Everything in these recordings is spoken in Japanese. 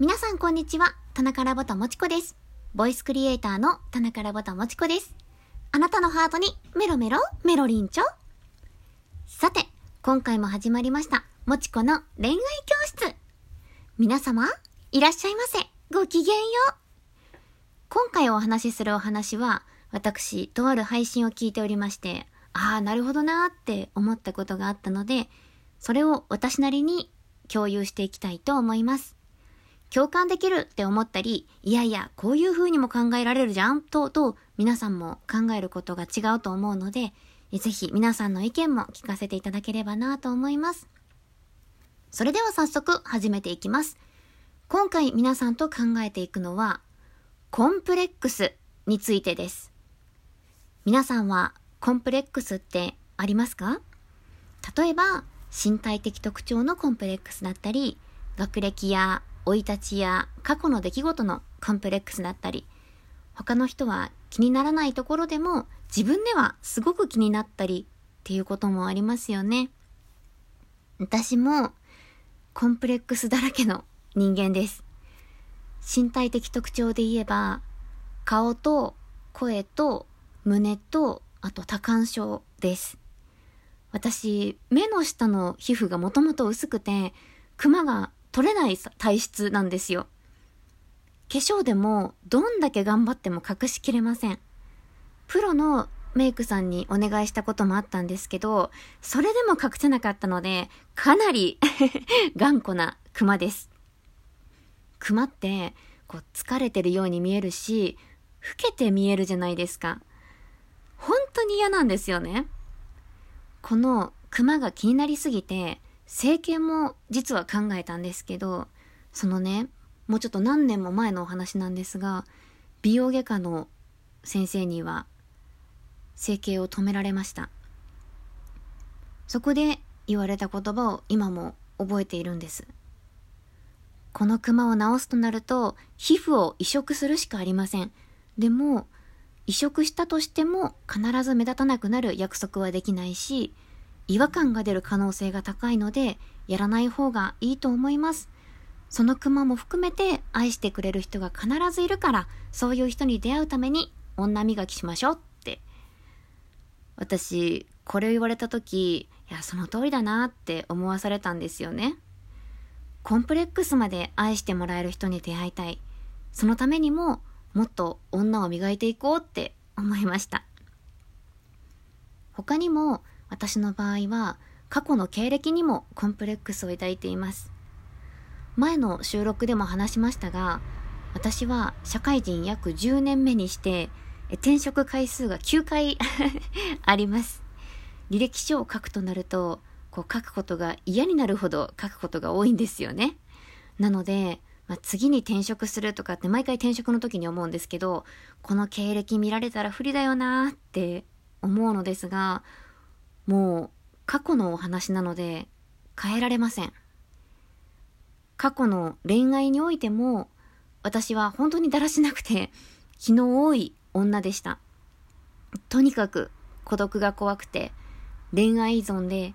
皆さんこんにちは。田中ラボタもちこです。ボイスクリエイターの田中ラボタもちこです。あなたのハートにメロメロメロリンチョ。さて、今回も始まりました。もちこの恋愛教室。皆様、いらっしゃいませ。ごきげんよう。今回お話しするお話は、私、とある配信を聞いておりまして、ああ、なるほどなーって思ったことがあったので、それを私なりに共有していきたいと思います。共感できるって思ったり、いやいや、こういう風にも考えられるじゃん、と、と、皆さんも考えることが違うと思うので、ぜひ皆さんの意見も聞かせていただければなと思います。それでは早速始めていきます。今回皆さんと考えていくのは、コンプレックスについてです。皆さんはコンプレックスってありますか？例えば、身体的特徴のコンプレックスだったり、学歴や生い立ちや過去の出来事のコンプレックスだったり、他の人は気にならないところでも自分ではすごく気になったりっていうこともありますよね。私もコンプレックスだらけの人間です。身体的特徴で言えば、顔と声と胸とあと多感症です。私、目の下の皮膚がもともと薄くて、クマが取れない体質なんですよ。化粧でもどんだけ頑張っても隠しきれません。プロのメイクさんにお願いしたこともあったんですけど、それでも隠せなかったので、かなり 頑固なクマです。クマって、こう疲れてるように見えるし、老けて見えるじゃないですか。本当に嫌なんですよね。このクマが気になりすぎて、整形も実は考えたんですけど、そのね、もうちょっと何年も前のお話なんですが、美容外科の先生には整形を止められました。そこで言われた言葉を今も覚えているんです。このクマを治すとなると、皮膚を移植するしかありません。でも、移植したとしても必ず目立たなくなる約束はできないし、違和感が出る可能性が高いので、やらない方がいいと思います。そのクマも含めて愛してくれる人が必ずいるから、そういう人に出会うために女磨きしましょうって。私、これを言われた時、いや、その通りだなって思わされたんですよね。コンプレックスまで愛してもらえる人に出会いたい。そのためにも、もっと女を磨いていこうって思いました。他にも、私の場合は、過去の経歴にもコンプレックスを抱いています。前の収録でも話しましたが、私は社会人約10年目にして、転職回数が9回 あります。履歴書を書くとなると、こう書くことが嫌になるほど書くことが多いんですよね。なので、まあ、次に転職するとかって毎回転職の時に思うんですけど、この経歴見られたら不利だよなって思うのですが、もう過去のお話なので変えられません。過去の恋愛においても、私は本当にだらしなくて気の多い女でした。とにかく孤独が怖くて恋愛依存で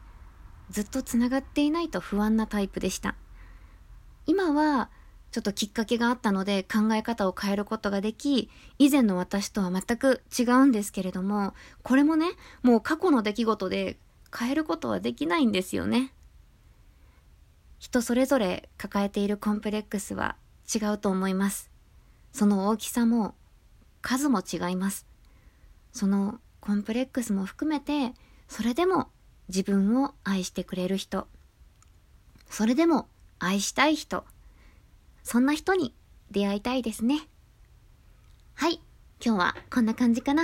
ずっと繋がっていないと不安なタイプでした。今はちょっときっかけがあったので考え方を変えることができ、以前の私とは全く違うんですけれども、これもね、もう過去の出来事で変えることはできないんですよね。人それぞれ抱えているコンプレックスは違うと思います。その大きさも数も違います。そのコンプレックスも含めて、それでも自分を愛してくれる人、それでも愛したい人、そんな人に出会いたいですね。はい、今日はこんな感じかな。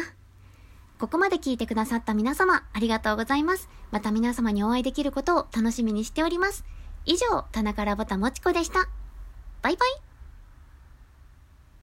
ここまで聞いてくださった皆様、ありがとうございます。また皆様にお会いできることを楽しみにしております。以上、田中ラボタもちこでした。バイバイ。